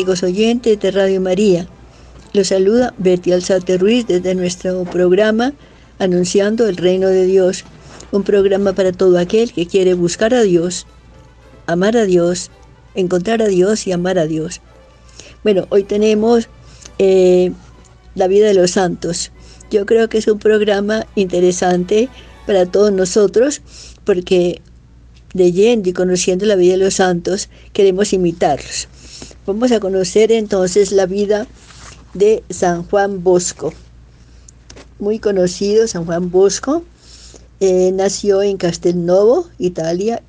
amigos oyentes de Radio María. Los saluda Betty Alzate Ruiz desde nuestro programa Anunciando el Reino de Dios, un programa para todo aquel que quiere buscar a Dios, amar a Dios, encontrar a Dios y amar a Dios. Bueno, hoy tenemos eh, la vida de los santos. Yo creo que es un programa interesante para todos nosotros porque leyendo y conociendo la vida de los santos queremos imitarlos. Vamos a conocer entonces la vida de San Juan Bosco. Muy conocido, San Juan Bosco. Eh, nació en Castelnovo, Italia,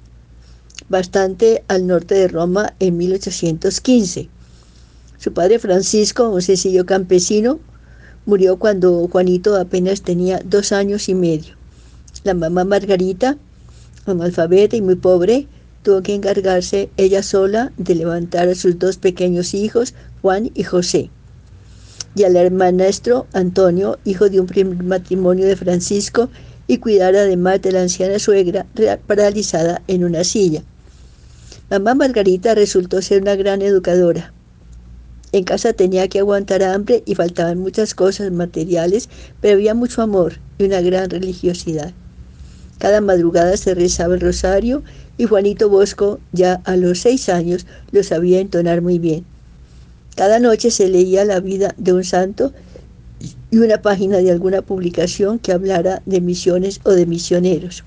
bastante al norte de Roma en 1815. Su padre Francisco, un sencillo campesino, murió cuando Juanito apenas tenía dos años y medio. La mamá Margarita, analfabeta y muy pobre, tuvo que encargarse ella sola de levantar a sus dos pequeños hijos, Juan y José, y al hermanastro Antonio, hijo de un primer matrimonio de Francisco, y cuidar además de la anciana suegra paralizada en una silla. Mamá Margarita resultó ser una gran educadora. En casa tenía que aguantar hambre y faltaban muchas cosas materiales, pero había mucho amor y una gran religiosidad. Cada madrugada se rezaba el rosario y Juanito Bosco ya a los seis años lo sabía entonar muy bien. Cada noche se leía la vida de un santo y una página de alguna publicación que hablara de misiones o de misioneros.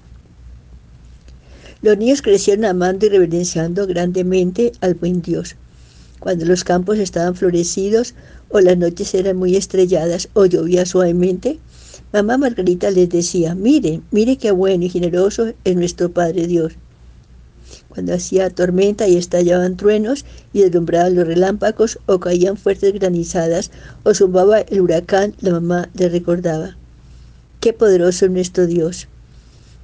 Los niños crecieron amando y reverenciando grandemente al buen Dios. Cuando los campos estaban florecidos o las noches eran muy estrelladas o llovía suavemente, Mamá Margarita les decía, mire, mire qué bueno y generoso es nuestro Padre Dios. Cuando hacía tormenta y estallaban truenos y deslumbraban los relámpagos o caían fuertes granizadas o zumbaba el huracán, la mamá le recordaba, qué poderoso es nuestro Dios.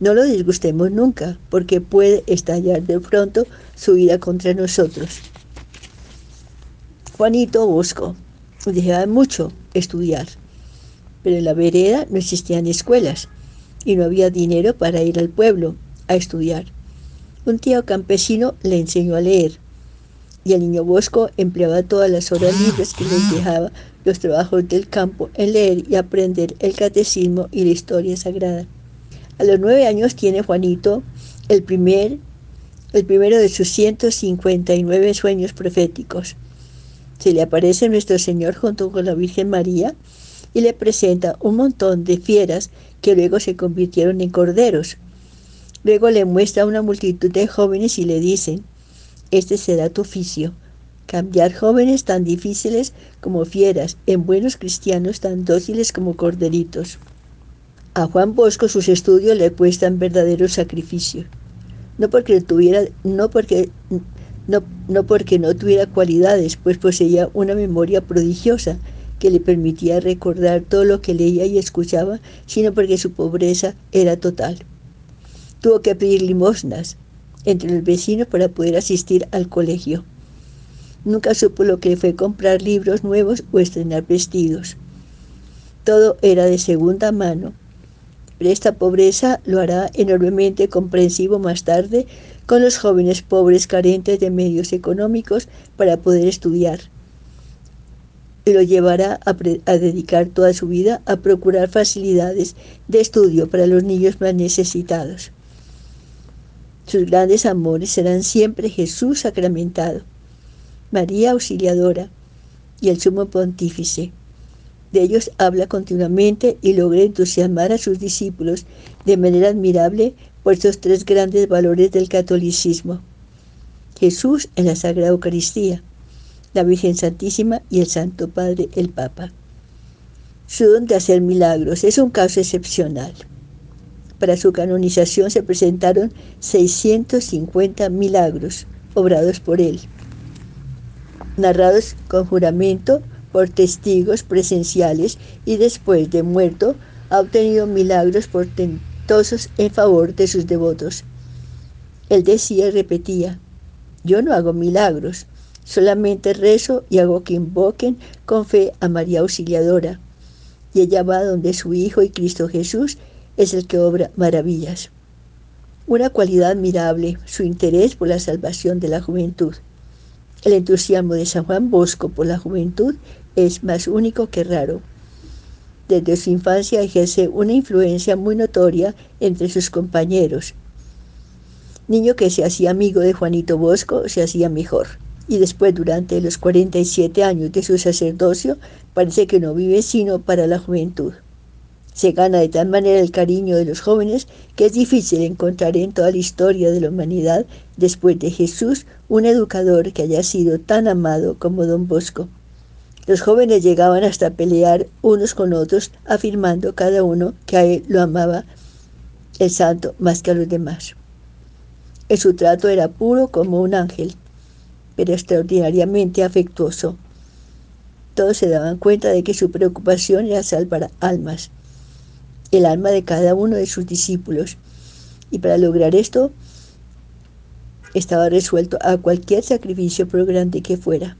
No lo disgustemos nunca, porque puede estallar de pronto su ira contra nosotros. Juanito Bosco deseaba mucho estudiar pero en la vereda no existían escuelas y no había dinero para ir al pueblo a estudiar. Un tío campesino le enseñó a leer y el niño Bosco empleaba todas las horas libres que les dejaba los trabajos del campo en leer y aprender el catecismo y la historia sagrada. A los nueve años tiene Juanito el, primer, el primero de sus 159 sueños proféticos. Se le aparece nuestro Señor junto con la Virgen María y le presenta un montón de fieras que luego se convirtieron en corderos. Luego le muestra a una multitud de jóvenes y le dicen, este será tu oficio, cambiar jóvenes tan difíciles como fieras en buenos cristianos tan dóciles como corderitos. A Juan Bosco sus estudios le cuestan verdaderos sacrificios, no porque tuviera, no porque no, no porque no tuviera cualidades, pues poseía una memoria prodigiosa que le permitía recordar todo lo que leía y escuchaba, sino porque su pobreza era total. Tuvo que pedir limosnas entre los vecinos para poder asistir al colegio. Nunca supo lo que fue comprar libros nuevos o estrenar vestidos. Todo era de segunda mano. Pero esta pobreza lo hará enormemente comprensivo más tarde con los jóvenes pobres carentes de medios económicos para poder estudiar y lo llevará a, dedicar toda su vida a procurar facilidades de estudio para los niños más necesitados. Sus grandes amores serán siempre Jesús sacramentado, María auxiliadora y el sumo pontífice. De ellos habla continuamente y logra entusiasmar a sus discípulos de manera admirable por estos tres grandes valores del catolicismo. Jesús en la Sagrada Eucaristía, la Virgen Santísima y el Santo Padre, el Papa. Su don de hacer milagros es un caso excepcional. Para su canonización se presentaron 650 milagros obrados por él, narrados con juramento por testigos presenciales y después de muerto ha obtenido milagros portentosos en favor de sus devotos. Él decía y repetía, yo no hago milagros, Solamente rezo y hago que invoquen con fe a María Auxiliadora. Y ella va donde su Hijo y Cristo Jesús es el que obra maravillas. Una cualidad admirable, su interés por la salvación de la juventud. El entusiasmo de San Juan Bosco por la juventud es más único que raro. Desde su infancia ejerce una influencia muy notoria entre sus compañeros. Niño que se hacía amigo de Juanito Bosco se hacía mejor. Y después, durante los 47 años de su sacerdocio, parece que no vive sino para la juventud. Se gana de tal manera el cariño de los jóvenes que es difícil encontrar en toda la historia de la humanidad, después de Jesús, un educador que haya sido tan amado como don Bosco. Los jóvenes llegaban hasta pelear unos con otros, afirmando cada uno que a él lo amaba el santo más que a los demás. En su trato era puro como un ángel, pero extraordinariamente afectuoso. Todos se daban cuenta de que su preocupación era salvar almas, el alma de cada uno de sus discípulos, y para lograr esto estaba resuelto a cualquier sacrificio por grande que fuera.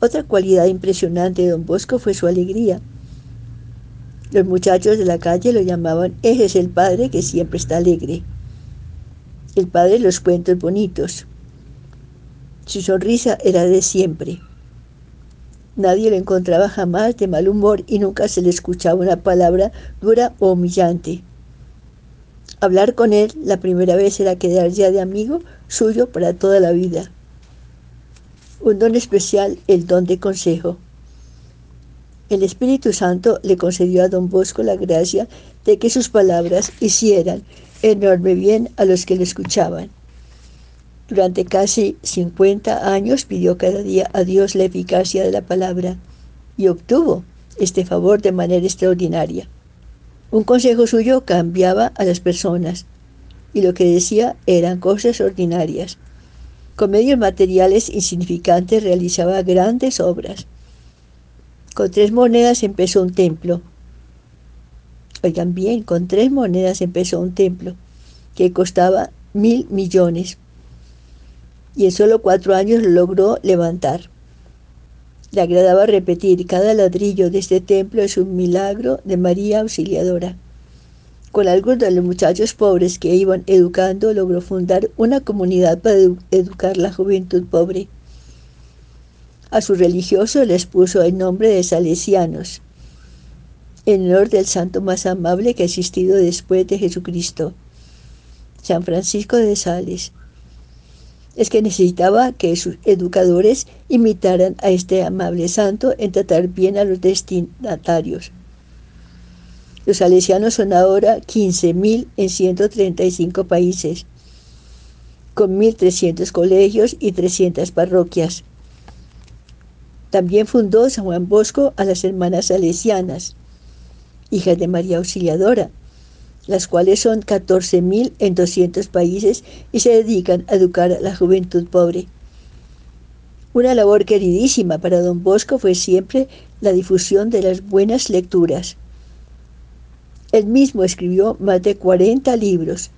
Otra cualidad impresionante de don Bosco fue su alegría. Los muchachos de la calle lo llamaban, ese es el padre que siempre está alegre. El padre los cuentos bonitos. Su sonrisa era de siempre. Nadie lo encontraba jamás de mal humor y nunca se le escuchaba una palabra dura o humillante. Hablar con él la primera vez era quedar ya de amigo suyo para toda la vida un don especial, el don de consejo. El Espíritu Santo le concedió a don Bosco la gracia de que sus palabras hicieran enorme bien a los que le escuchaban. Durante casi 50 años pidió cada día a Dios la eficacia de la palabra y obtuvo este favor de manera extraordinaria. Un consejo suyo cambiaba a las personas y lo que decía eran cosas ordinarias con medios materiales insignificantes realizaba grandes obras. Con tres monedas empezó un templo. Oigan bien, con tres monedas empezó un templo que costaba mil millones. Y en solo cuatro años lo logró levantar. Le agradaba repetir, cada ladrillo de este templo es un milagro de María Auxiliadora. Con algunos de los muchachos pobres que iban educando, logró fundar una comunidad para educar la juventud pobre. A sus religiosos les puso el nombre de salesianos, en honor del santo más amable que ha existido después de Jesucristo, San Francisco de Sales. Es que necesitaba que sus educadores imitaran a este amable santo en tratar bien a los destinatarios. Los salesianos son ahora 15.000 en 135 países, con 1.300 colegios y 300 parroquias. También fundó San Juan Bosco a las hermanas salesianas, hijas de María Auxiliadora, las cuales son 14.000 en 200 países y se dedican a educar a la juventud pobre. Una labor queridísima para don Bosco fue siempre la difusión de las buenas lecturas. Él mismo escribió más de 40 libros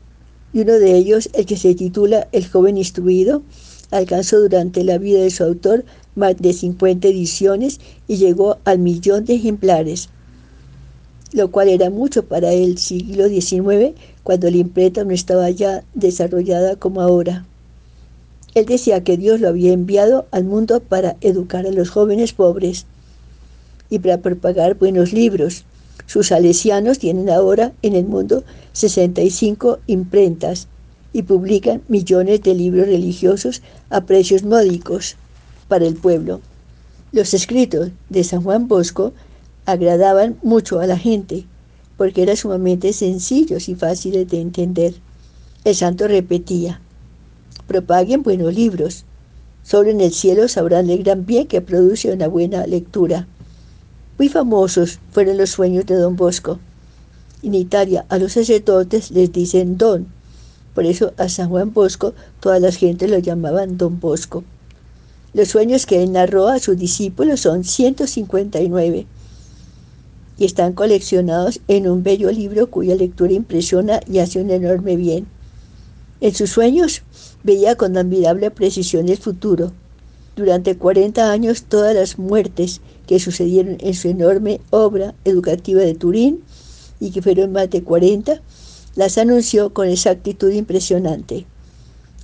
y uno de ellos, el que se titula El joven instruido, alcanzó durante la vida de su autor más de 50 ediciones y llegó al millón de ejemplares, lo cual era mucho para el siglo XIX, cuando la imprenta no estaba ya desarrollada como ahora. Él decía que Dios lo había enviado al mundo para educar a los jóvenes pobres y para propagar buenos libros, sus salesianos tienen ahora en el mundo 65 imprentas y publican millones de libros religiosos a precios módicos para el pueblo. Los escritos de San Juan Bosco agradaban mucho a la gente porque eran sumamente sencillos y fáciles de entender. El santo repetía, propaguen buenos libros, solo en el cielo sabrán el gran bien que produce una buena lectura. Muy famosos fueron los sueños de don Bosco. En Italia a los sacerdotes les dicen don, por eso a San Juan Bosco toda la gente lo llamaban don Bosco. Los sueños que él narró a sus discípulos son 159 y están coleccionados en un bello libro cuya lectura impresiona y hace un enorme bien. En sus sueños veía con admirable precisión el futuro, durante 40 años todas las muertes que sucedieron en su enorme obra educativa de Turín, y que fueron más de 40, las anunció con exactitud impresionante.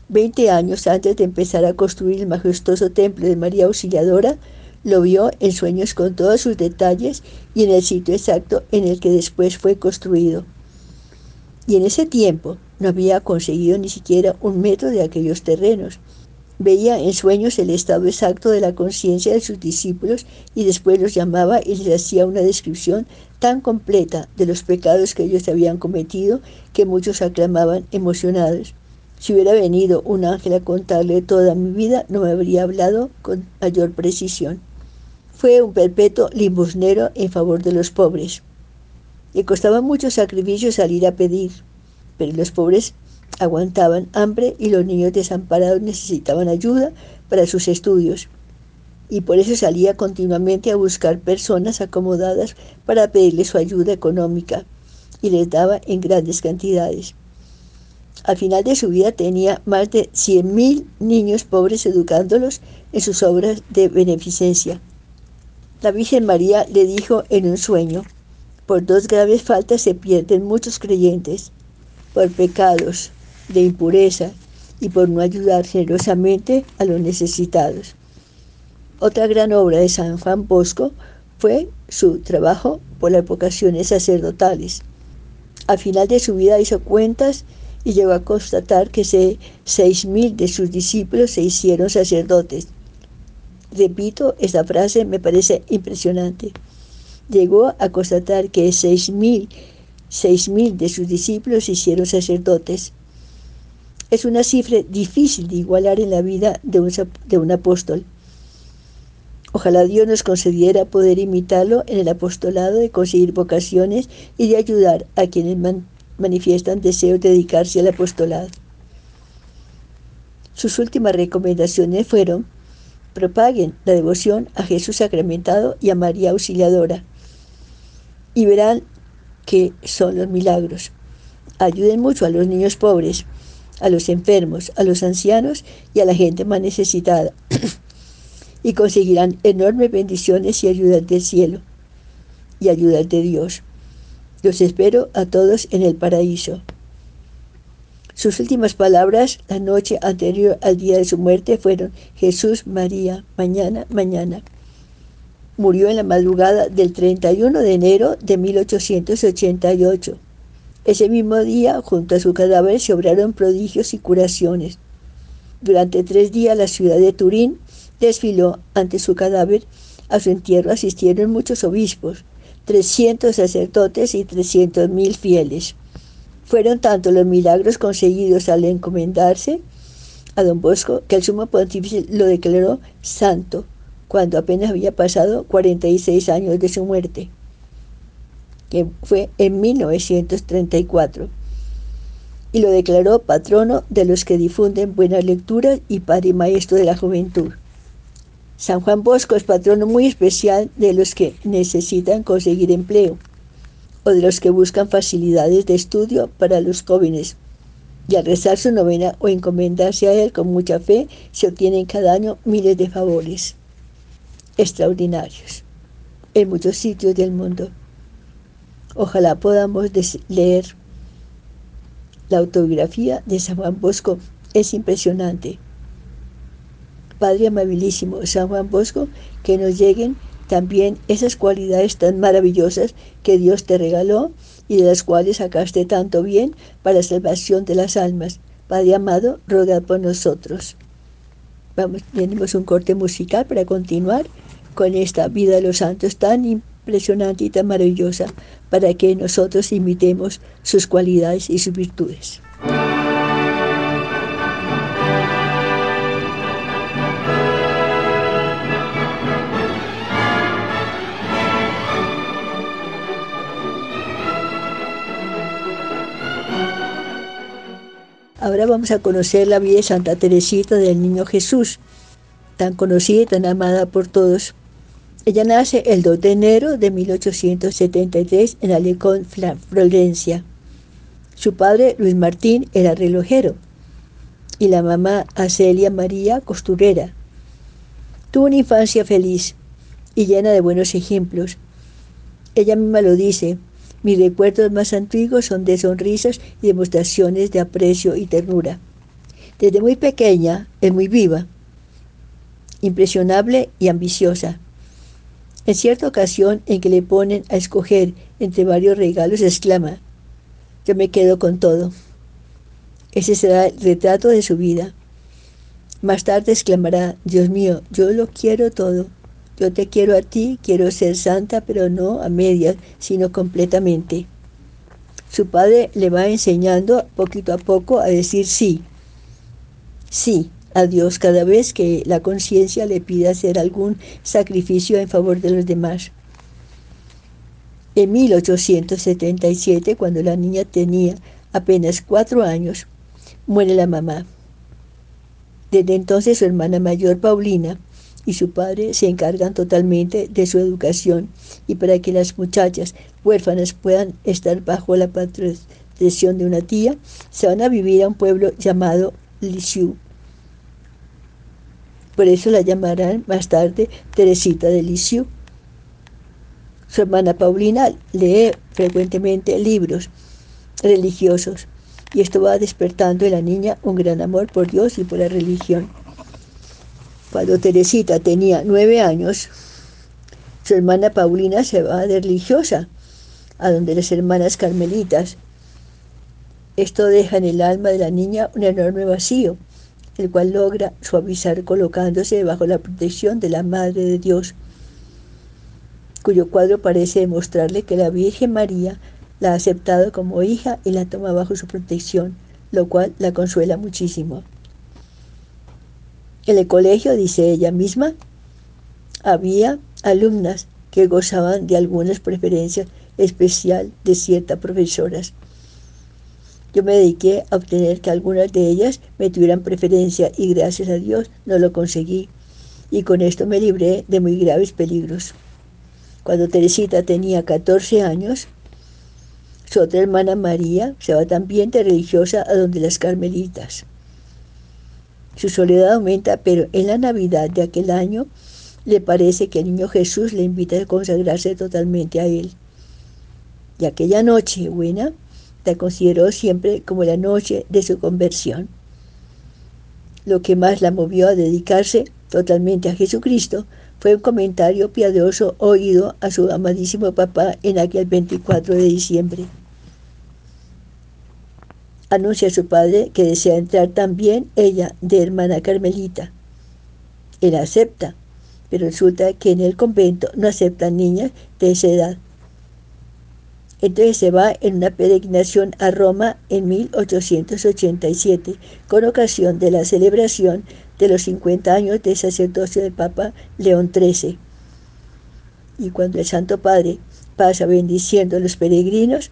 Veinte años antes de empezar a construir el majestuoso templo de María Auxiliadora, lo vio en sueños con todos sus detalles y en el sitio exacto en el que después fue construido. Y en ese tiempo no había conseguido ni siquiera un metro de aquellos terrenos. Veía en sueños el estado exacto de la conciencia de sus discípulos y después los llamaba y les hacía una descripción tan completa de los pecados que ellos habían cometido que muchos aclamaban emocionados. Si hubiera venido un ángel a contarle toda mi vida, no me habría hablado con mayor precisión. Fue un perpetuo limosnero en favor de los pobres. Le costaba mucho sacrificio salir a pedir, pero los pobres aguantaban hambre y los niños desamparados necesitaban ayuda para sus estudios. Y por eso salía continuamente a buscar personas acomodadas para pedirles su ayuda económica y les daba en grandes cantidades. Al final de su vida tenía más de 100.000 niños pobres educándolos en sus obras de beneficencia. La Virgen María le dijo en un sueño, por dos graves faltas se pierden muchos creyentes, por pecados de impureza y por no ayudar generosamente a los necesitados. Otra gran obra de San Juan Bosco fue su trabajo por las vocaciones sacerdotales. Al final de su vida hizo cuentas y llegó a constatar que seis mil de sus discípulos se hicieron sacerdotes Repito, esta frase me parece impresionante. Llegó a constatar que seis mil, seis mil de sus discípulos hicieron sacerdotes. Es una cifra difícil de igualar en la vida de un, de un apóstol. Ojalá Dios nos concediera poder imitarlo en el apostolado de conseguir vocaciones y de ayudar a quienes manifiestan deseo de dedicarse al apostolado. Sus últimas recomendaciones fueron propaguen la devoción a Jesús sacramentado y a María Auxiliadora y verán que son los milagros. Ayuden mucho a los niños pobres, a los enfermos, a los ancianos y a la gente más necesitada y conseguirán enormes bendiciones y ayudas del cielo y ayudas de Dios. Los espero a todos en el paraíso. Sus últimas palabras la noche anterior al día de su muerte fueron Jesús, María, mañana, mañana. Murió en la madrugada del 31 de enero de 1888. Ese mismo día, junto a su cadáver, se obraron prodigios y curaciones. Durante tres días la ciudad de Turín desfiló ante su cadáver. A su entierro asistieron muchos obispos, 300 sacerdotes y 300.000 fieles. Fueron tanto los milagros conseguidos al encomendarse a don Bosco que el sumo pontífice lo declaró santo cuando apenas había pasado 46 años de su muerte, que fue en 1934, y lo declaró patrono de los que difunden buenas lecturas y padre y maestro de la juventud. San Juan Bosco es patrono muy especial de los que necesitan conseguir empleo o de los que buscan facilidades de estudio para los jóvenes. Y al rezar su novena o encomendarse a Él con mucha fe, se obtienen cada año miles de favores extraordinarios en muchos sitios del mundo. Ojalá podamos leer la autobiografía de San Juan Bosco. Es impresionante. Padre amabilísimo, San Juan Bosco, que nos lleguen también esas cualidades tan maravillosas que Dios te regaló y de las cuales sacaste tanto bien para salvación de las almas. Padre amado, ruega por nosotros. Vamos, tenemos un corte musical para continuar con esta vida de los santos tan impresionante y tan maravillosa para que nosotros imitemos sus cualidades y sus virtudes. Vamos a conocer la vida de Santa Teresita del Niño Jesús, tan conocida y tan amada por todos. Ella nace el 2 de enero de 1873 en Alecón, Florencia. Su padre, Luis Martín, era relojero y la mamá, Acelia María, costurera. Tuvo una infancia feliz y llena de buenos ejemplos. Ella misma lo dice, mis recuerdos más antiguos son de sonrisas y demostraciones de aprecio y ternura. Desde muy pequeña es muy viva, impresionable y ambiciosa. En cierta ocasión en que le ponen a escoger entre varios regalos, exclama, yo me quedo con todo. Ese será el retrato de su vida. Más tarde exclamará, Dios mío, yo lo quiero todo. Yo te quiero a ti, quiero ser santa, pero no a medias, sino completamente. Su padre le va enseñando poquito a poco a decir sí. Sí, a Dios cada vez que la conciencia le pide hacer algún sacrificio en favor de los demás. En 1877, cuando la niña tenía apenas cuatro años, muere la mamá. Desde entonces su hermana mayor, Paulina, y su padre se encargan totalmente de su educación y para que las muchachas huérfanas puedan estar bajo la protección de una tía, se van a vivir a un pueblo llamado Lisieux. Por eso la llamarán más tarde Teresita de Lisieux. Su hermana Paulina lee frecuentemente libros religiosos y esto va despertando en la niña un gran amor por Dios y por la religión. Cuando Teresita tenía nueve años, su hermana Paulina se va de religiosa a donde las hermanas carmelitas. Esto deja en el alma de la niña un enorme vacío el cual logra suavizar colocándose bajo la protección de la Madre de Dios, cuyo cuadro parece demostrarle que la Virgen María la ha aceptado como hija y la toma bajo su protección, lo cual la consuela muchísimo. En el colegio, dice ella misma, había alumnas que gozaban de algunas preferencias especial de ciertas profesoras yo me dediqué a obtener que algunas de ellas me tuvieran preferencia y gracias a Dios no lo conseguí. Y con esto me libré de muy graves peligros. Cuando Teresita tenía 14 años, su otra hermana María se va también de religiosa a donde las carmelitas. Su soledad aumenta, pero en la Navidad de aquel año le parece que el niño Jesús le invita a consagrarse totalmente a él. Y aquella noche buena, la consideró siempre como la noche de su conversión. Lo que más la movió a dedicarse totalmente a Jesucristo fue un comentario piadoso oído a su amadísimo papá en aquel 24 de diciembre. Anuncia a su padre que desea entrar también ella de hermana Carmelita. Él acepta, pero resulta que en el convento no aceptan niñas de esa edad. Entonces se va en una peregrinación a Roma en 1887, con ocasión de la celebración de los 50 años del sacerdocio del Papa León XIII. Y cuando el Santo Padre pasa bendiciendo a los peregrinos,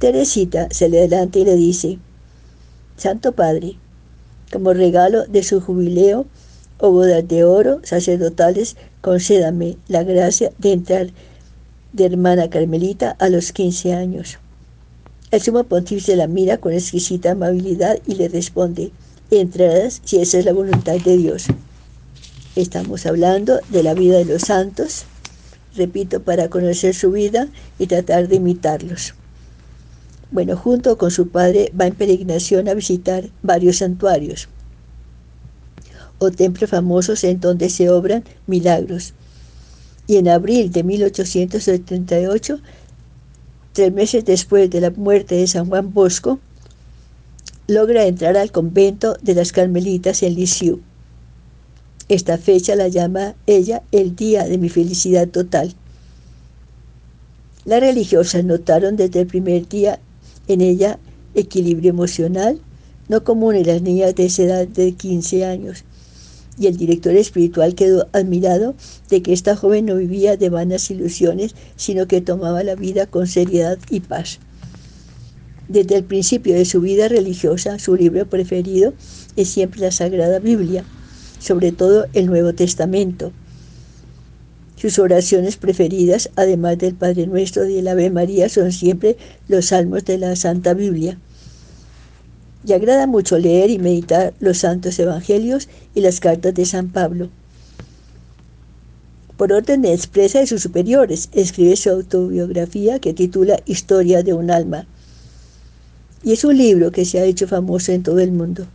Teresita se le adelanta y le dice, Santo Padre, como regalo de su jubileo o bodas de oro sacerdotales, concédame la gracia de entrar de hermana Carmelita a los 15 años. El sumo pontífice la mira con exquisita amabilidad y le responde, entrarás si esa es la voluntad de Dios. Estamos hablando de la vida de los santos, repito, para conocer su vida y tratar de imitarlos. Bueno, junto con su padre va en peregrinación a visitar varios santuarios o templos famosos en donde se obran milagros y en abril de 1878, tres meses después de la muerte de San Juan Bosco, logra entrar al convento de las Carmelitas en Lisieux. Esta fecha la llama ella el día de mi felicidad total. Las religiosas notaron desde el primer día en ella equilibrio emocional, no común en las niñas de esa edad de 15 años, y el director espiritual quedó admirado de que esta joven no vivía de vanas ilusiones, sino que tomaba la vida con seriedad y paz. Desde el principio de su vida religiosa, su libro preferido es siempre la Sagrada Biblia, sobre todo el Nuevo Testamento. Sus oraciones preferidas, además del Padre Nuestro y el Ave María, son siempre los salmos de la Santa Biblia y agrada mucho leer y meditar los santos evangelios y las cartas de San Pablo. Por orden de expresa de sus superiores, escribe su autobiografía que titula Historia de un alma. Y es un libro que se ha hecho famoso en todo el mundo.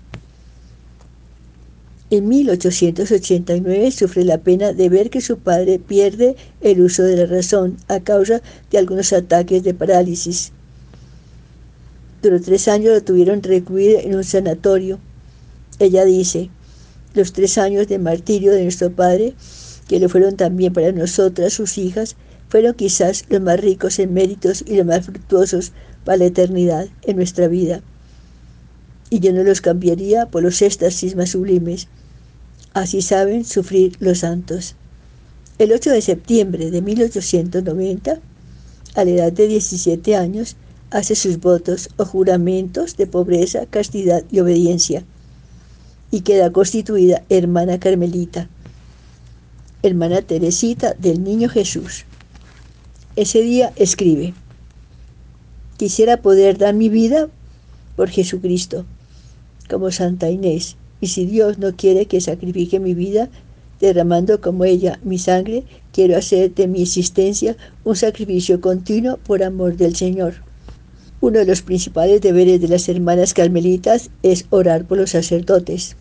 En 1889 sufre la pena de ver que su padre pierde el uso de la razón a causa de algunos ataques de parálisis. Durante tres años lo tuvieron recluido en un sanatorio. Ella dice, los tres años de martirio de nuestro padre, que lo fueron también para nosotras, sus hijas, fueron quizás los más ricos en méritos y los más fructuosos para la eternidad en nuestra vida. Y yo no los cambiaría por los éxtasis más sublimes. Así saben sufrir los santos. El 8 de septiembre de 1890, a la edad de 17 años, hace sus votos o juramentos de pobreza, castidad y obediencia, y queda constituida hermana carmelita, hermana Teresita del Niño Jesús. Ese día escribe, quisiera poder dar mi vida por Jesucristo, como Santa Inés, y si Dios no quiere que sacrifique mi vida, derramando como ella mi sangre, quiero hacer de mi existencia un sacrificio continuo por amor del Señor. Uno de los principales deberes de las hermanas carmelitas es orar por los sacerdotes.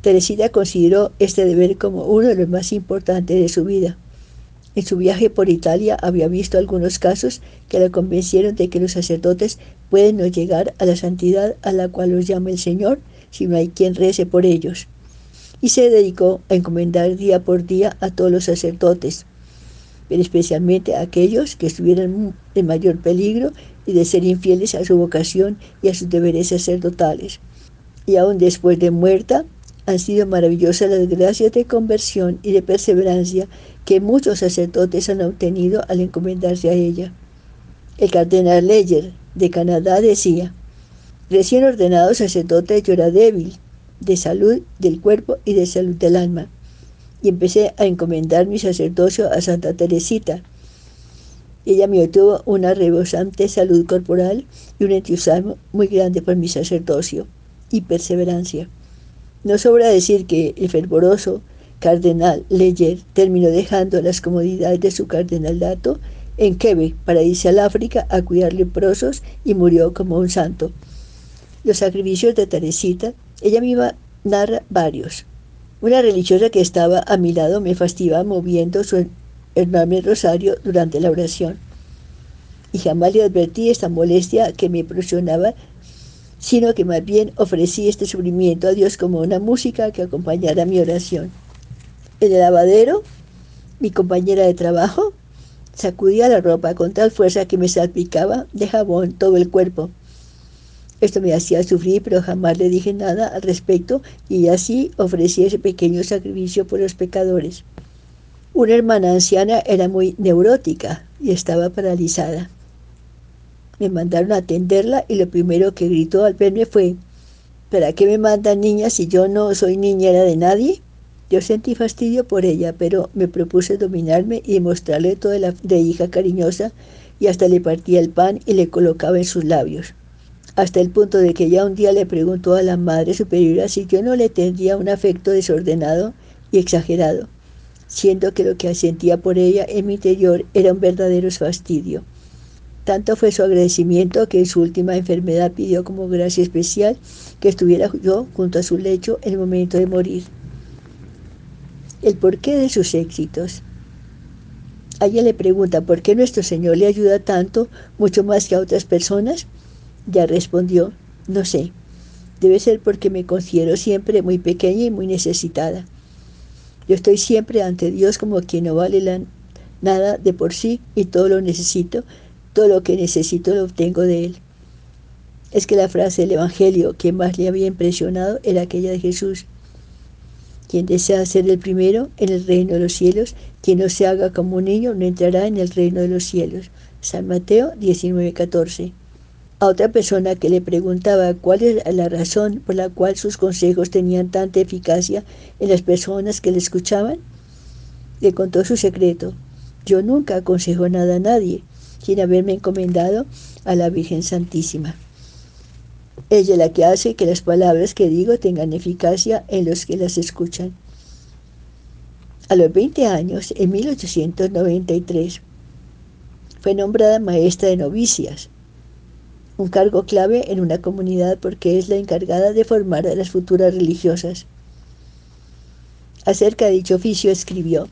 Teresita consideró este deber como uno de los más importantes de su vida. En su viaje por Italia había visto algunos casos que la convencieron de que los sacerdotes pueden no llegar a la santidad a la cual los llama el Señor si no hay quien rece por ellos. Y se dedicó a encomendar día por día a todos los sacerdotes, pero especialmente a aquellos que estuvieran en mayor peligro y de ser infieles a su vocación y a sus deberes sacerdotales. Y aún después de muerta, han sido maravillosas las gracias de conversión y de perseverancia que muchos sacerdotes han obtenido al encomendarse a ella. El cardenal Leyer de Canadá decía, recién ordenado sacerdote yo era débil, de salud del cuerpo y de salud del alma, y empecé a encomendar mi sacerdocio a Santa Teresita. Ella me obtuvo una rebosante salud corporal y un entusiasmo muy grande por mi sacerdocio y perseverancia. No sobra decir que el fervoroso cardenal Leyer terminó dejando las comodidades de su cardenalato en Quebec para irse al África a cuidar leprosos y murió como un santo. Los sacrificios de Teresita, ella misma narra varios. Una religiosa que estaba a mi lado me fastidiaba moviendo su enorme rosario durante la oración. Y jamás le advertí esta molestia que me presionaba sino que más bien ofrecí este sufrimiento a Dios como una música que acompañara mi oración. En el lavadero, mi compañera de trabajo sacudía la ropa con tal fuerza que me salpicaba de jabón todo el cuerpo. Esto me hacía sufrir, pero jamás le dije nada al respecto y así ofrecí ese pequeño sacrificio por los pecadores. Una hermana anciana era muy neurótica y estaba paralizada. Me mandaron a atenderla y lo primero que gritó al verme fue, ¿para qué me mandan niñas si yo no soy niñera de nadie? Yo sentí fastidio por ella, pero me propuse dominarme y mostrarle toda la de hija cariñosa y hasta le partía el pan y le colocaba en sus labios. Hasta el punto de que ella un día le preguntó a la madre superiora si yo no le tendría un afecto desordenado y exagerado, siendo que lo que sentía por ella en mi interior era un verdadero fastidio. Tanto fue su agradecimiento que en su última enfermedad pidió como gracia especial que estuviera yo junto a su lecho en el momento de morir. El porqué de sus éxitos. A ella le pregunta por qué nuestro Señor le ayuda tanto, mucho más que a otras personas. Ya respondió, no sé. Debe ser porque me considero siempre muy pequeña y muy necesitada. Yo estoy siempre ante Dios como quien no vale nada de por sí y todo lo necesito todo lo que necesito lo obtengo de Él. Es que la frase del Evangelio que más le había impresionado era aquella de Jesús. Quien desea ser el primero en el reino de los cielos, quien no se haga como un niño, no entrará en el reino de los cielos. San Mateo 19:14. A otra persona que le preguntaba cuál era la razón por la cual sus consejos tenían tanta eficacia en las personas que le escuchaban, le contó su secreto. Yo nunca aconsejo nada a nadie, sin haberme encomendado a la Virgen Santísima. Ella es la que hace que las palabras que digo tengan eficacia en los que las escuchan. A los 20 años, en 1893, fue nombrada maestra de novicias, un cargo clave en una comunidad porque es la encargada de formar a las futuras religiosas. Acerca de dicho oficio escribió,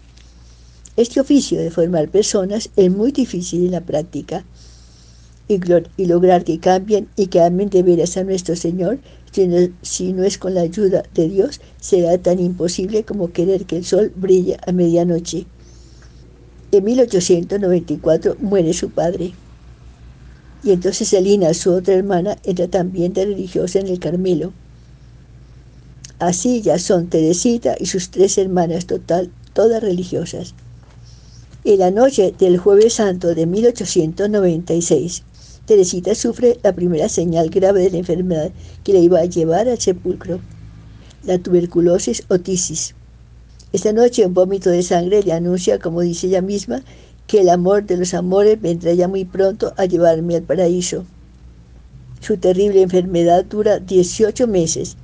este oficio de formar personas es muy difícil en la práctica y, lograr que cambien y que amen de veras a nuestro Señor, si no, si no es con la ayuda de Dios, será tan imposible como querer que el sol brille a medianoche. En 1894 muere su padre. Y entonces Selina, su otra hermana, entra también de religiosa en el Carmelo. Así ya son Teresita y sus tres hermanas total, todas religiosas. En la noche del jueves santo de 1896, Teresita sufre la primera señal grave de la enfermedad que le iba a llevar al sepulcro, la tuberculosis o tisis. Esta noche un vómito de sangre le anuncia, como dice ella misma, que el amor de los amores vendrá ya muy pronto a llevarme al paraíso. Su terrible enfermedad dura 18 meses,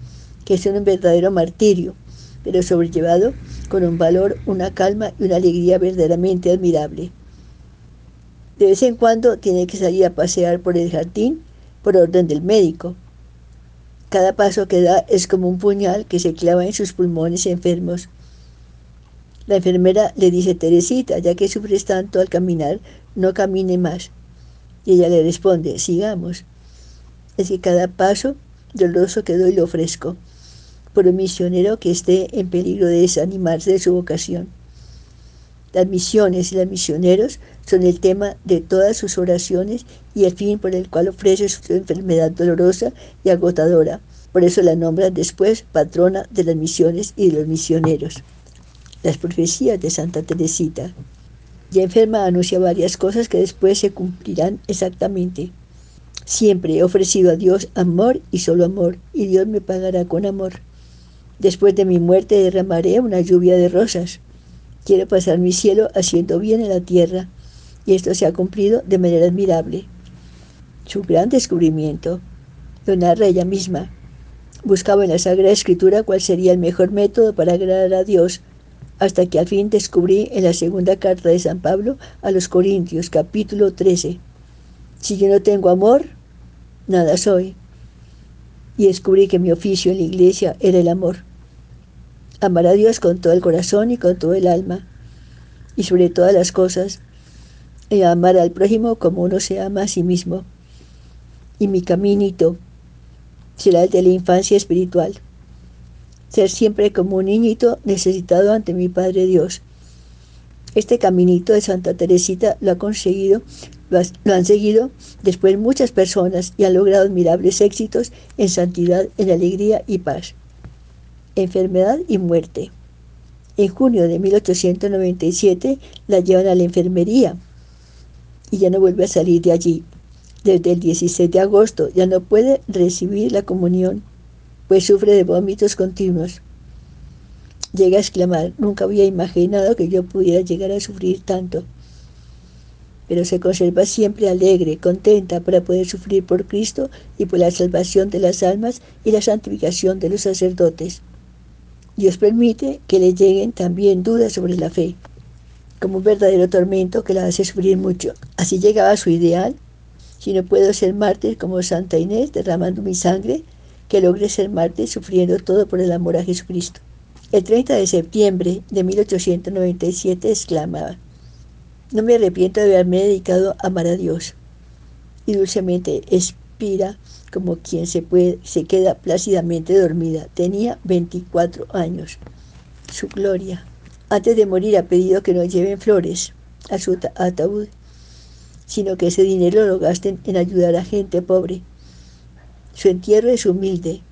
que es un verdadero martirio, pero sobrellevado con un valor, una calma y una alegría verdaderamente admirable. De vez en cuando tiene que salir a pasear por el jardín por orden del médico. Cada paso que da es como un puñal que se clava en sus pulmones enfermos. La enfermera le dice, Teresita, ya que sufres tanto al caminar, no camine más. Y ella le responde, sigamos. Es que cada paso doloroso que doy lo ofrezco por un misionero que esté en peligro de desanimarse de su vocación. Las misiones y los misioneros son el tema de todas sus oraciones y el fin por el cual ofrece su enfermedad dolorosa y agotadora. Por eso la nombran después patrona de las misiones y de los misioneros. Las profecías de Santa Teresita. Ya enferma anuncia varias cosas que después se cumplirán exactamente. Siempre he ofrecido a Dios amor y solo amor, y Dios me pagará con amor. Después de mi muerte derramaré una lluvia de rosas. Quiero pasar mi cielo haciendo bien en la tierra, y esto se ha cumplido de manera admirable. Su gran descubrimiento lo narra ella misma. Buscaba en la Sagrada Escritura cuál sería el mejor método para agradar a Dios, hasta que al fin descubrí en la segunda carta de San Pablo a los Corintios, capítulo 13. Si yo no tengo amor, nada soy. Y descubrí que mi oficio en la iglesia era el amor amar a Dios con todo el corazón y con todo el alma, y sobre todas las cosas, y amar al prójimo como uno se ama a sí mismo. Y mi caminito será el de la infancia espiritual, ser siempre como un niñito necesitado ante mi Padre Dios. Este caminito de Santa Teresita lo ha conseguido, lo han seguido después muchas personas y han logrado admirables éxitos en santidad, en alegría y paz enfermedad y muerte. En junio de 1897 la llevan a la enfermería y ya no vuelve a salir de allí. Desde el 16 de agosto ya no puede recibir la comunión, pues sufre de vómitos continuos. Llega a exclamar, nunca había imaginado que yo pudiera llegar a sufrir tanto. Pero se conserva siempre alegre, contenta para poder sufrir por Cristo y por la salvación de las almas y la santificación de los sacerdotes. Dios permite que le lleguen también dudas sobre la fe, como un verdadero tormento que la hace sufrir mucho. Así llegaba su ideal. Si no puedo ser mártir como Santa Inés, derramando mi sangre, que logre ser mártir sufriendo todo por el amor a Jesucristo. El 30 de septiembre de 1897 exclamaba, no me arrepiento de haberme dedicado a amar a Dios. Y dulcemente como quien se, puede, se queda plácidamente dormida. Tenía 24 años. Su gloria. Antes de morir ha pedido que no lleven flores a su ataúd, sino que ese dinero lo gasten en ayudar a gente pobre. Su entierro es humilde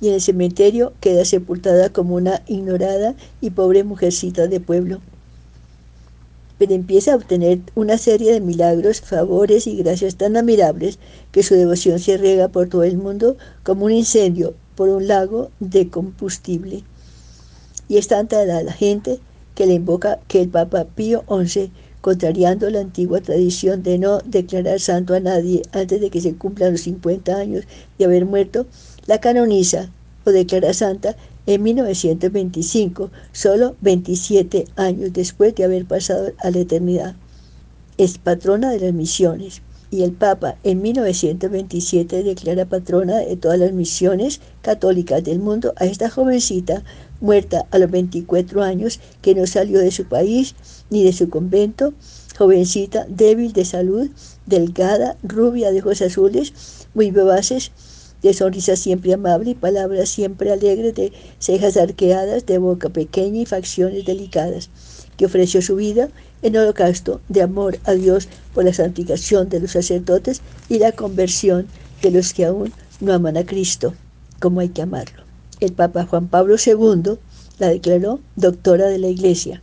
y en el cementerio queda sepultada como una ignorada y pobre mujercita de pueblo pero empieza a obtener una serie de milagros, favores y gracias tan admirables que su devoción se riega por todo el mundo como un incendio por un lago de combustible. Y es tanta la, gente que le invoca que el Papa Pío XI, contrariando la antigua tradición de no declarar santo a nadie antes de que se cumplan los 50 años de haber muerto, la canoniza o declara santa en 1925, solo 27 años después de haber pasado a la eternidad. Es patrona de las misiones y el Papa en 1927 declara patrona de todas las misiones católicas del mundo a esta jovencita muerta a los 24 años, que no salió de su país ni de su convento, jovencita, débil de salud, delgada, rubia, de ojos azules, muy vivaces, de sonrisa siempre amable y palabras siempre alegres, de cejas arqueadas, de boca pequeña y facciones delicadas, que ofreció su vida en holocausto de amor a Dios por la santificación de los sacerdotes y la conversión de los que aún no aman a Cristo, como hay que amarlo. El Papa Juan Pablo II la declaró doctora de la Iglesia.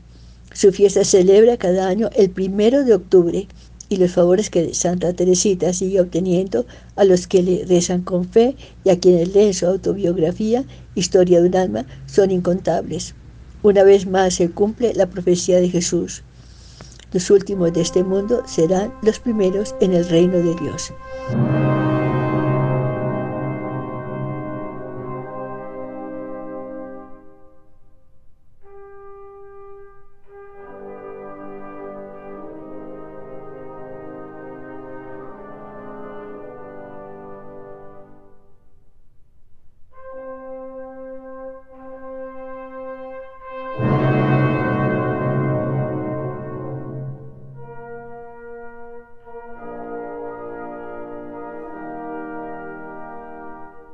Su fiesta celebra cada año el primero de octubre y los favores que Santa Teresita sigue obteniendo a los que le rezan con fe y a quienes leen su autobiografía, Historia de un alma, son incontables. Una vez más se cumple la profecía de Jesús. Los últimos de este mundo serán los primeros en el reino de Dios.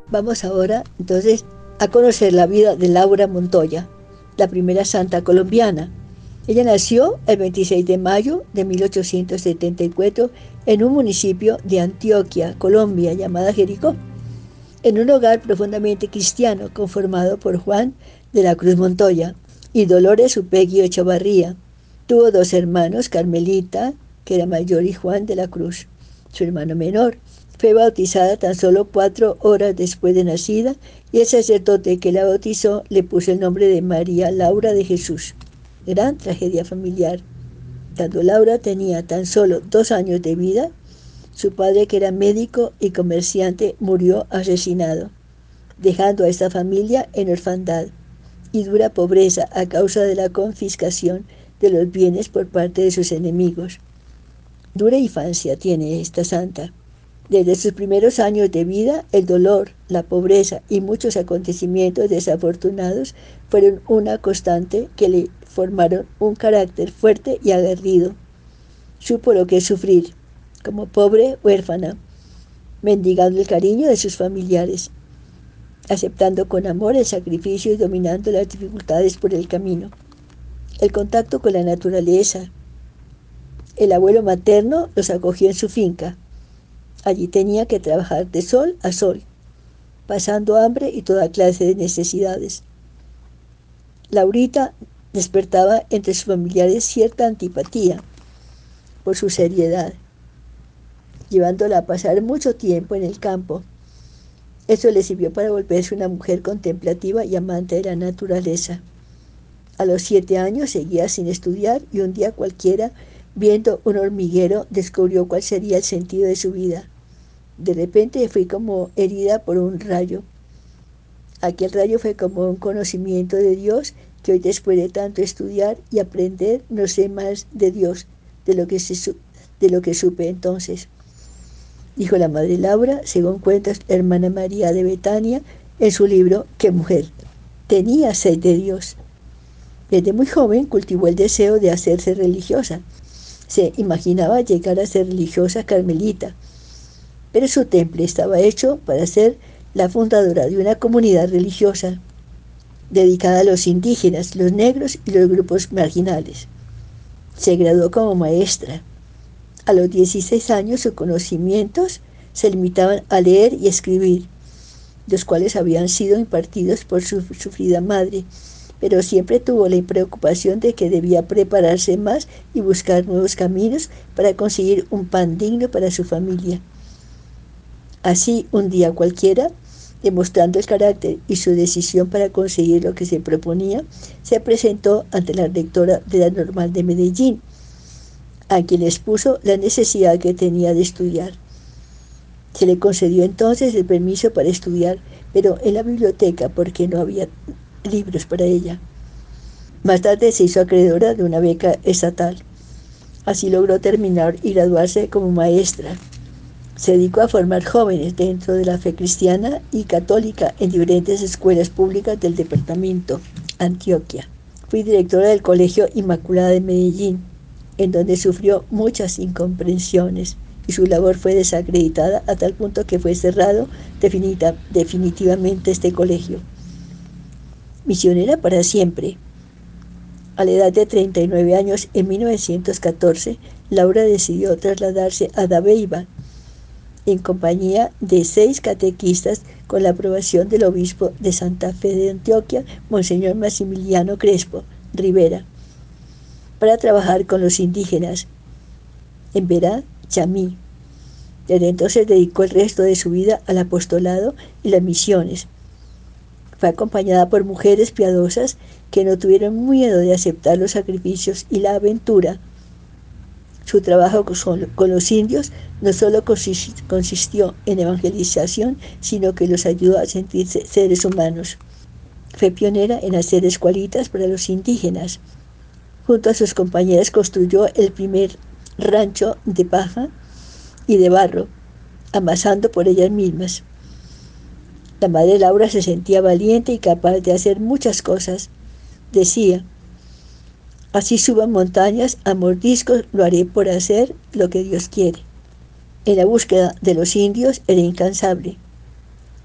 Vamos ahora entonces a conocer la vida de Laura Montoya, la primera santa colombiana. Ella nació el 26 de mayo de 1874 en un municipio de Antioquia, Colombia, llamada Jericó, en un hogar profundamente cristiano conformado por Juan de la Cruz Montoya y Dolores Upegui Echavarría. Tuvo dos hermanos, Carmelita, que era mayor, y Juan de la Cruz, su hermano menor. Fue bautizada tan solo cuatro horas después de nacida y el sacerdote que la bautizó le puso el nombre de María Laura de Jesús. Gran tragedia familiar. Cuando Laura tenía tan solo dos años de vida, su padre, que era médico y comerciante, murió asesinado, dejando a esta familia en orfandad y dura pobreza a causa de la confiscación de los bienes por parte de sus enemigos. Dura infancia tiene esta santa. Desde sus primeros años de vida, el dolor, la pobreza y muchos acontecimientos desafortunados fueron una constante que le formaron un carácter fuerte y aguerrido. Supo lo que es sufrir, como pobre huérfana, mendigando el cariño de sus familiares, aceptando con amor el sacrificio y dominando las dificultades por el camino. El contacto con la naturaleza. El abuelo materno los acogió en su finca, Allí tenía que trabajar de sol a sol, pasando hambre y toda clase de necesidades. Laurita despertaba entre sus familiares cierta antipatía por su seriedad, llevándola a pasar mucho tiempo en el campo. Eso le sirvió para volverse una mujer contemplativa y amante de la naturaleza. A los siete años seguía sin estudiar y un día cualquiera, viendo un hormiguero, descubrió cuál sería el sentido de su vida. De repente fui como herida por un rayo. Aquel rayo fue como un conocimiento de Dios que hoy después de tanto estudiar y aprender no sé más de Dios de lo que, se, de lo que supe entonces. Dijo la madre Laura, según cuenta hermana María de Betania en su libro Qué mujer. Tenía sed de Dios. Desde muy joven cultivó el deseo de hacerse religiosa. Se imaginaba llegar a ser religiosa carmelita pero su temple estaba hecho para ser la fundadora de una comunidad religiosa dedicada a los indígenas, los negros y los grupos marginales. Se graduó como maestra. A los 16 años sus conocimientos se limitaban a leer y escribir, los cuales habían sido impartidos por su sufrida madre, pero siempre tuvo la preocupación de que debía prepararse más y buscar nuevos caminos para conseguir un pan digno para su familia. Así, un día cualquiera, demostrando el carácter y su decisión para conseguir lo que se proponía, se presentó ante la rectora de la Normal de Medellín, a quien expuso la necesidad que tenía de estudiar. Se le concedió entonces el permiso para estudiar, pero en la biblioteca porque no había libros para ella. Más tarde se hizo acreedora de una beca estatal. Así logró terminar y graduarse como maestra. Se dedicó a formar jóvenes dentro de la fe cristiana y católica en diferentes escuelas públicas del departamento. Antioquia. Fui directora del Colegio Inmaculada de Medellín, en donde sufrió muchas incomprensiones y su labor fue desacreditada a tal punto que fue cerrado definitivamente este colegio. Misionera para siempre. A la edad de 39 años, en 1914, Laura decidió trasladarse a Dabeiba, en compañía de seis catequistas con la aprobación del obispo de Santa Fe de Antioquia, Monseñor Maximiliano Crespo Rivera, para trabajar con los indígenas en Verá, Chamí. Desde entonces dedicó el resto de su vida al apostolado y las misiones. Fue acompañada por mujeres piadosas que no tuvieron miedo de aceptar los sacrificios y la aventura su trabajo con los indios no solo consistió en evangelización, sino que los ayudó a sentirse seres humanos. Fue pionera en hacer escuelitas para los indígenas. Junto a sus compañeras construyó el primer rancho de paja y de barro, amasando por ellas mismas. La madre Laura se sentía valiente y capaz de hacer muchas cosas. Decía, Así suban montañas, a mordiscos lo haré por hacer lo que Dios quiere. En la búsqueda de los indios era incansable.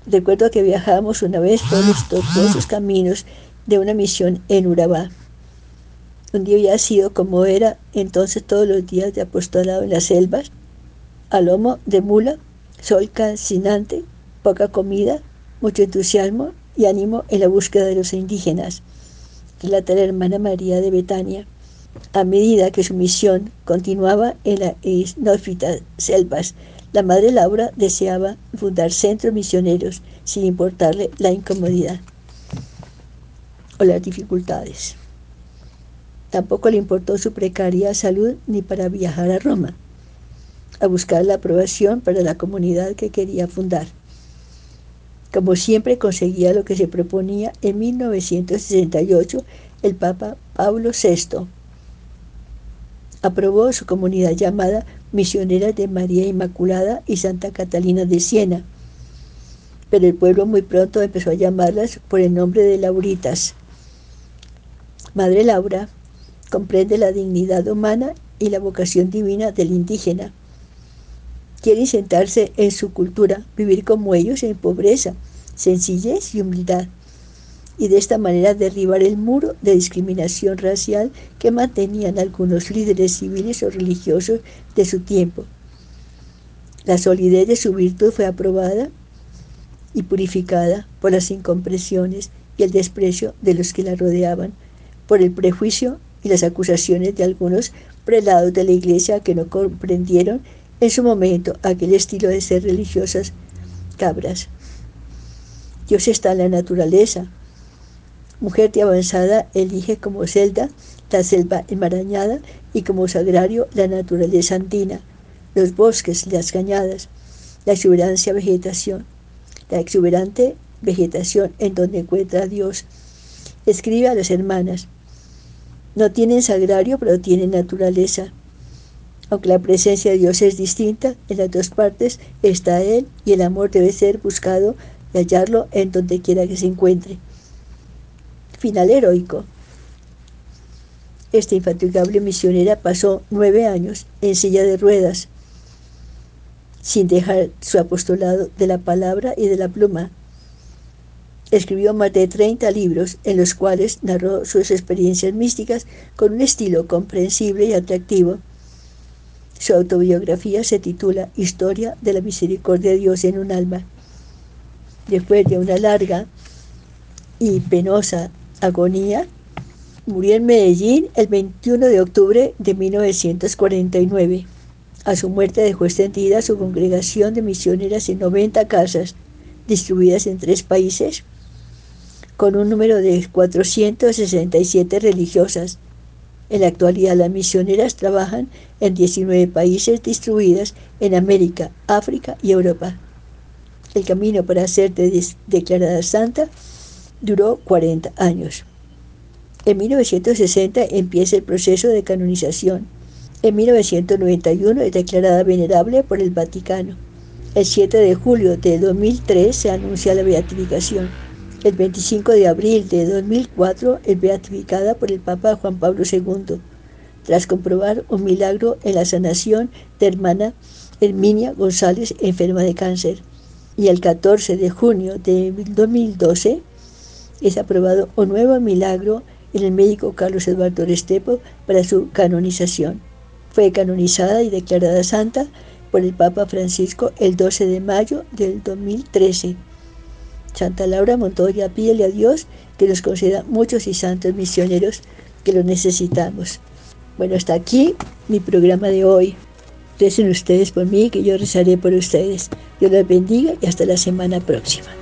Recuerdo que viajamos una vez por los tortuosos caminos de una misión en Urabá. Un día había sido como era entonces todos los días de apostolado en las selvas, a lomo de mula, sol calcinante, poca comida, mucho entusiasmo y ánimo en la búsqueda de los indígenas la la hermana María de Betania. A medida que su misión continuaba en las inhóspitas selvas, la madre Laura deseaba fundar centros misioneros sin importarle la incomodidad o las dificultades. Tampoco le importó su precaria salud ni para viajar a Roma, a buscar la aprobación para la comunidad que quería fundar. Como siempre conseguía lo que se proponía, en 1968 el Papa Pablo VI aprobó su comunidad llamada Misioneras de María Inmaculada y Santa Catalina de Siena, pero el pueblo muy pronto empezó a llamarlas por el nombre de Lauritas. Madre Laura comprende la dignidad humana y la vocación divina del indígena quieren sentarse en su cultura, vivir como ellos en pobreza, sencillez y humildad, y de esta manera derribar el muro de discriminación racial que mantenían algunos líderes civiles o religiosos de su tiempo. La solidez de su virtud fue aprobada y purificada por las incompresiones y el desprecio de los que la rodeaban, por el prejuicio y las acusaciones de algunos prelados de la iglesia que no comprendieron en su momento aquel estilo de ser religiosas cabras. Dios está en la naturaleza. Mujer de avanzada elige como celda la selva enmarañada y como sagrario la naturaleza andina, los bosques, las cañadas, la exuberancia vegetación, la exuberante vegetación en donde encuentra a Dios. Escribe a las hermanas, no tienen sagrario, pero tienen naturaleza. Aunque la presencia de Dios es distinta, en las dos partes está Él y el amor debe ser buscado y hallarlo en donde quiera que se encuentre. Final heroico. Esta infatigable misionera pasó nueve años en silla de ruedas, sin dejar su apostolado de la palabra y de la pluma. Escribió más de 30 libros en los cuales narró sus experiencias místicas con un estilo comprensible y atractivo su autobiografía se titula Historia de la Misericordia de Dios en un alma. Después de una larga y penosa agonía, murió en Medellín el 21 de octubre de 1949. A su muerte dejó extendida su congregación de misioneras en 90 casas, distribuidas en tres países, con un número de 467 religiosas, en la actualidad las misioneras trabajan en 19 países distribuidas en América, África y Europa. El camino para ser declarada santa duró 40 años. En 1960 empieza el proceso de canonización. En 1991 es declarada venerable por el Vaticano. El 7 de julio de 2003 se anuncia la beatificación. El 25 de abril de 2004 es beatificada por el Papa Juan Pablo II, tras comprobar un milagro en la sanación de hermana Herminia González, enferma de cáncer. Y el 14 de junio de 2012 es aprobado un nuevo milagro en el médico Carlos Eduardo Restepo para su canonización. Fue canonizada y declarada santa por el Papa Francisco el 12 de mayo del 2013. Santa Laura Montoya, pídele a Dios que nos conceda muchos y santos misioneros que lo necesitamos. Bueno, hasta aquí mi programa de hoy. Recen ustedes por mí, que yo rezaré por ustedes. Dios los bendiga y hasta la semana próxima.